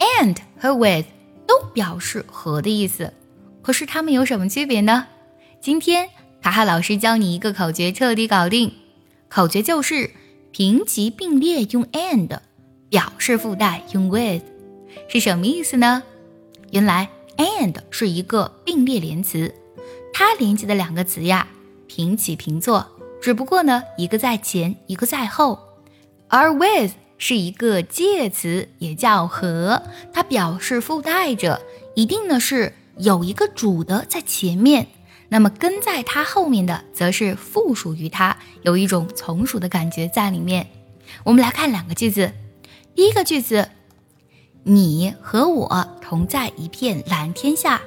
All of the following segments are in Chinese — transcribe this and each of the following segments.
and 和 with 都表示和的意思，可是它们有什么区别呢？今天卡卡老师教你一个口诀，彻底搞定。口诀就是平齐并列用 and，表示附带用 with，是什么意思呢？原来 and 是一个并列连词，它连接的两个词呀平起平坐，只不过呢一个在前，一个在后，而 with。是一个介词，也叫和，它表示附带着，一定呢是有一个主的在前面，那么跟在它后面的则是附属于它，有一种从属的感觉在里面。我们来看两个句子，第一个句子，你和我同在一片蓝天下，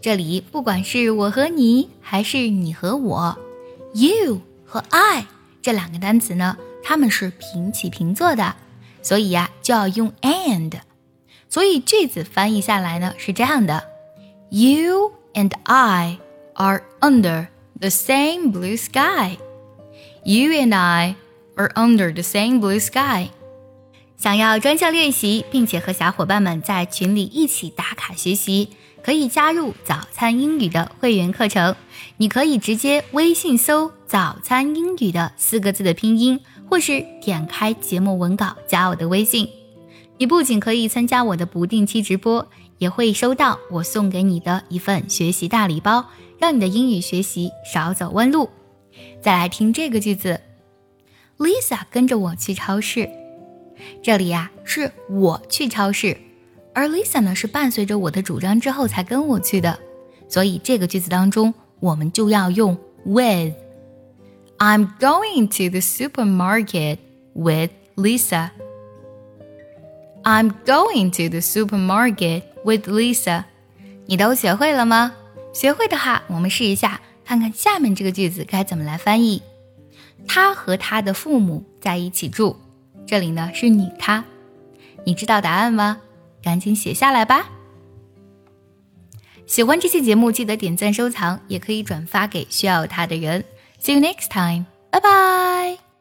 这里不管是我和你，还是你和我，you 和 I 这两个单词呢，它们是平起平坐的。所以呀，就要用 and，所以句子翻译下来呢是这样的：You and I are under the same blue sky. You and I are under the same blue sky. 想要专项练习，并且和小伙伴们在群里一起打卡学习，可以加入早餐英语的会员课程。你可以直接微信搜“早餐英语”的四个字的拼音。或是点开节目文稿加我的微信，你不仅可以参加我的不定期直播，也会收到我送给你的一份学习大礼包，让你的英语学习少走弯路。再来听这个句子：Lisa 跟着我去超市。这里呀是我去超市，而 Lisa 呢是伴随着我的主张之后才跟我去的，所以这个句子当中我们就要用 with。I'm going to the supermarket with Lisa. I'm going to the supermarket with Lisa. 你都学会了吗？学会的话，我们试一下，看看下面这个句子该怎么来翻译。他和他的父母在一起住，这里呢是你他，你知道答案吗？赶紧写下来吧。喜欢这期节目，记得点赞收藏，也可以转发给需要它的人。See you next time. 拜拜